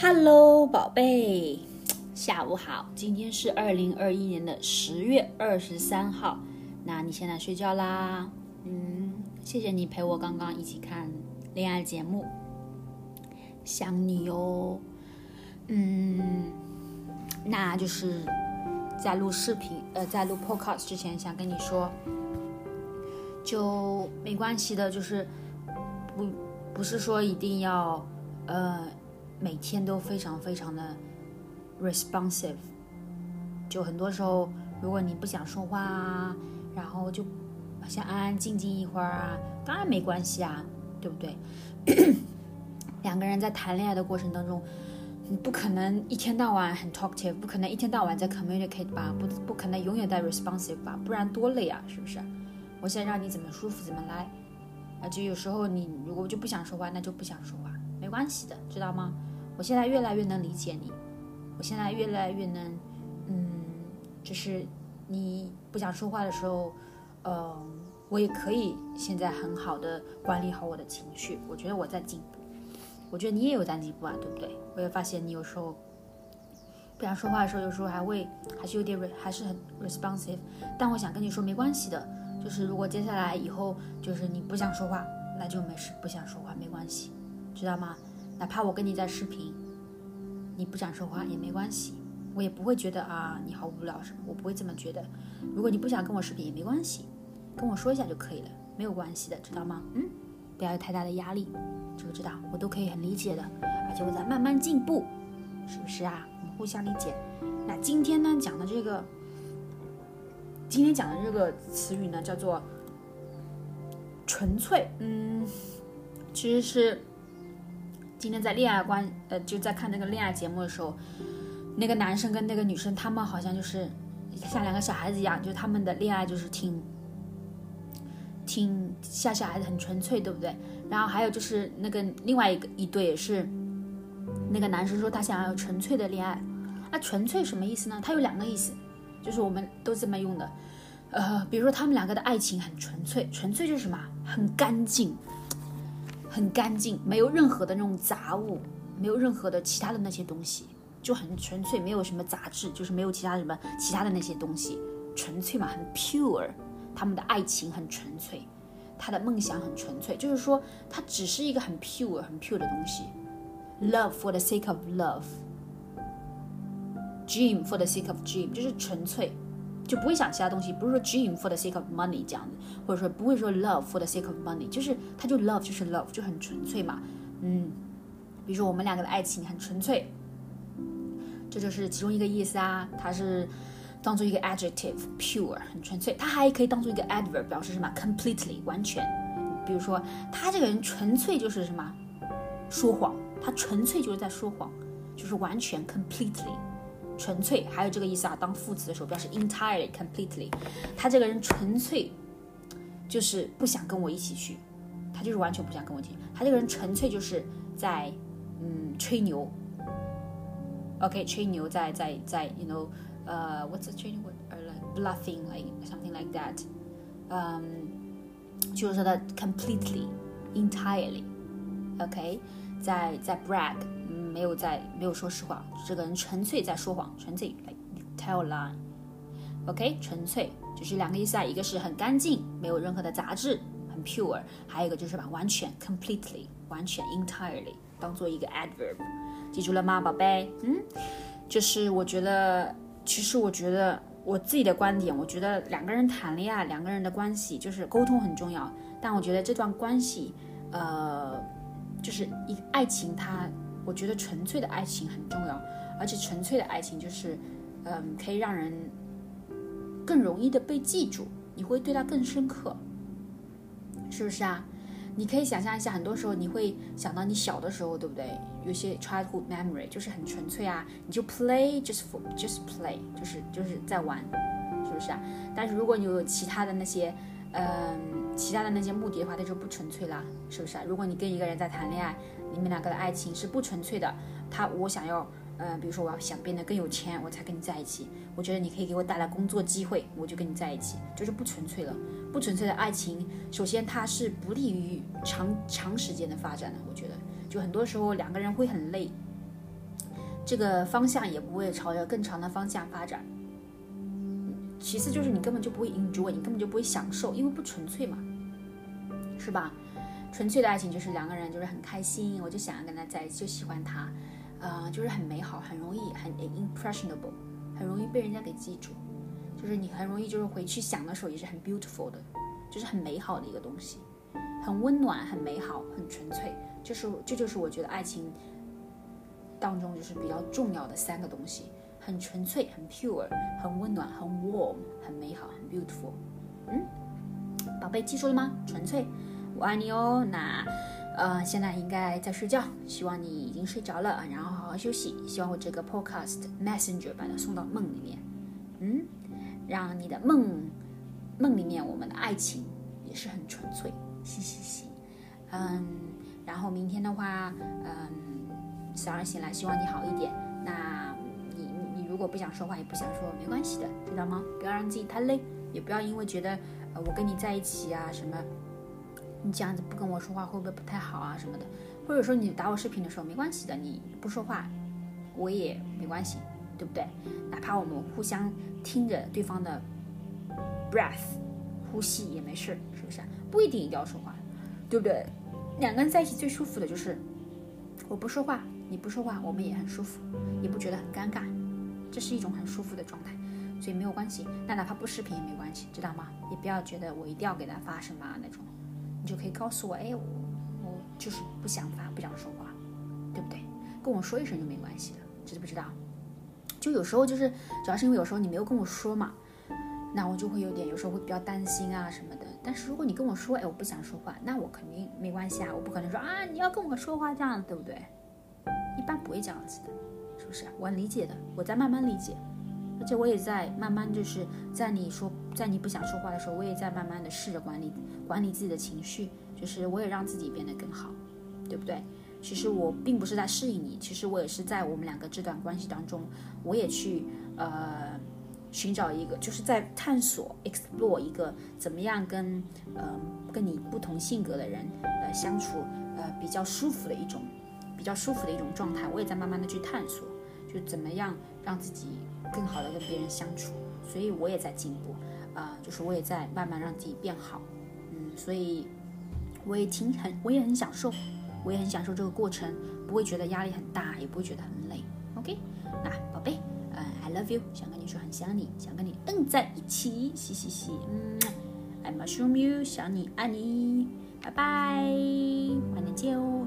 Hello，宝贝，下午好。今天是二零二一年的十月二十三号。那你现在睡觉啦？嗯，谢谢你陪我刚刚一起看恋爱节目，想你哟。嗯，那就是在录视频，呃，在录 Podcast 之前，想跟你说，就没关系的，就是不不是说一定要，呃。每天都非常非常的 responsive，就很多时候，如果你不想说话啊，然后就想安安静静一会儿啊，当然没关系啊，对不对？两个人在谈恋爱的过程当中，你不可能一天到晚很 talkative，不可能一天到晚在 communicate 吧，不不可能永远在 responsive 吧，不然多累啊，是不是？我现在让你怎么舒服怎么来，啊，就有时候你如果就不想说话，那就不想说话，没关系的，知道吗？我现在越来越能理解你，我现在越来越能，嗯，就是你不想说话的时候，呃，我也可以现在很好的管理好我的情绪。我觉得我在进步，我觉得你也有在进步啊，对不对？我也发现你有时候不想说话的时候，有时候还会还是有点还是很 responsive。但我想跟你说，没关系的，就是如果接下来以后就是你不想说话，那就没事，不想说话没关系，知道吗？哪怕我跟你在视频，你不想说话也没关系，我也不会觉得啊你好无聊什么，我不会这么觉得。如果你不想跟我视频也没关系，跟我说一下就可以了，没有关系的，知道吗？嗯，不要有太大的压力，知不知道？我都可以很理解的，而且我在慢慢进步，是不是啊？我们互相理解。那今天呢讲的这个，今天讲的这个词语呢叫做纯粹，嗯，其实是。今天在恋爱关，呃，就在看那个恋爱节目的时候，那个男生跟那个女生，他们好像就是像两个小孩子一样，就他们的恋爱就是挺，挺像小孩子，很纯粹，对不对？然后还有就是那个另外一个一对也是，那个男生说他想要纯粹的恋爱，那纯粹什么意思呢？他有两个意思，就是我们都这么用的，呃，比如说他们两个的爱情很纯粹，纯粹就是什么？很干净。很干净，没有任何的那种杂物，没有任何的其他的那些东西，就很纯粹，没有什么杂质，就是没有其他什么其他的那些东西，纯粹嘛，很 pure。他们的爱情很纯粹，他的梦想很纯粹，就是说，他只是一个很 pure、很 pure 的东西。Love for the sake of love，dream for the sake of dream，就是纯粹。就不会想其他东西，不是说 dream for the sake of money 这样子，或者说不会说 love for the sake of money，就是他就 love 就是 love 就很纯粹嘛，嗯，比如说我们两个的爱情很纯粹，这就是其中一个意思啊，它是当做一个 adjective pure 很纯粹，它还可以当做一个 adverb 表示什么？completely 完全，比如说他这个人纯粹就是什么？说谎，他纯粹就是在说谎，就是完全 completely。纯粹还有这个意思啊，当副词的时候表示 entirely completely，他这个人纯粹就是不想跟我一起去，他就是完全不想跟我一起，他这个人纯粹就是在嗯吹牛，OK 吹牛在在在 you know 呃 what's the training word or like bluffing like something like that，嗯就是说的 completely entirely OK 在在 brag。 没有在没有说实话，这个人纯粹在说谎，纯粹 tell lie，OK，纯粹就是两个意思啊，一个是很干净，没有任何的杂质，很 pure，还有一个就是把完全 completely 完全 entirely 当做一个 adverb，记住了吗，宝贝？嗯，就是我觉得，其实我觉得我自己的观点，我觉得两个人谈恋爱，两个人的关系就是沟通很重要，但我觉得这段关系，呃，就是一爱情它。我觉得纯粹的爱情很重要，而且纯粹的爱情就是，嗯，可以让人更容易的被记住，你会对他更深刻，是不是啊？你可以想象一下，很多时候你会想到你小的时候，对不对？有些 childhood memory 就是很纯粹啊，你就 play just for just play，就是就是在玩，是不是啊？但是如果你有其他的那些，嗯，其他的那些目的的话，它就不纯粹啦，是不是啊？如果你跟一个人在谈恋爱。你们两个的爱情是不纯粹的，他我想要，呃，比如说我要想变得更有钱，我才跟你在一起。我觉得你可以给我带来工作机会，我就跟你在一起，就是不纯粹了。不纯粹的爱情，首先它是不利于长长时间的发展的。我觉得，就很多时候两个人会很累，这个方向也不会朝着更长的方向发展。其次就是你根本就不会 enjoy，你根本就不会享受，因为不纯粹嘛，是吧？纯粹的爱情就是两个人就是很开心，我就想要跟他在一起，就喜欢他，呃，就是很美好，很容易很 impressionable，很容易被人家给记住，就是你很容易就是回去想的时候也是很 beautiful 的，就是很美好的一个东西，很温暖，很美好，很纯粹，就是这就是我觉得爱情当中就是比较重要的三个东西。很纯粹，很 pure，很温暖，很 warm，很美好，很 beautiful。嗯，宝贝，记住了吗？纯粹，我爱你哦。那，呃，现在应该在睡觉，希望你已经睡着了，然后好好休息。希望我这个 podcast messenger 把它送到梦里面，嗯，让你的梦梦里面我们的爱情也是很纯粹。嘻嘻嘻，嗯，然后明天的话，嗯，早上醒来希望你好一点。那你你。如果不想说话也不想说，没关系的，知道吗？不要让自己太累，也不要因为觉得呃我跟你在一起啊什么，你这样子不跟我说话会不会不太好啊什么的？或者说你打我视频的时候没关系的，你不说话我也没关系，对不对？哪怕我们互相听着对方的 breath 呼吸也没事，是不是？不一定一定要说话，对不对？两个人在一起最舒服的就是我不说话，你不说话，我们也很舒服，也不觉得很尴尬。这是一种很舒服的状态，所以没有关系。那哪怕不视频也没关系，知道吗？也不要觉得我一定要给他发什么那种，就可以告诉我，哎，我我就是不想发，不想说话，对不对？跟我说一声就没关系了，知不知道？就有时候就是，主要是因为有时候你没有跟我说嘛，那我就会有点，有时候会比较担心啊什么的。但是如果你跟我说，哎，我不想说话，那我肯定没关系啊，我不可能说啊，你要跟我说话这样，对不对？一般不会这样子的。是不是，我很理解的，我在慢慢理解，而且我也在慢慢，就是在你说，在你不想说话的时候，我也在慢慢的试着管理管理自己的情绪，就是我也让自己变得更好，对不对？其实我并不是在适应你，其实我也是在我们两个这段关系当中，我也去呃寻找一个，就是在探索 explore 一个怎么样跟呃跟你不同性格的人呃相处呃比较舒服的一种比较舒服的一种状态，我也在慢慢的去探索。怎么样让自己更好的跟别人相处，所以我也在进步，啊，就是我也在慢慢让自己变好，嗯，所以我也挺很，我也很享受，我也很享受这个过程，不会觉得压力很大，也不会觉得很累。OK，那宝贝，嗯，I love you，想跟你说很想你，想跟你摁在一起，嘻嘻嘻，嗯，I'm a s h r o o m you，想你爱你，拜拜。晚点见哦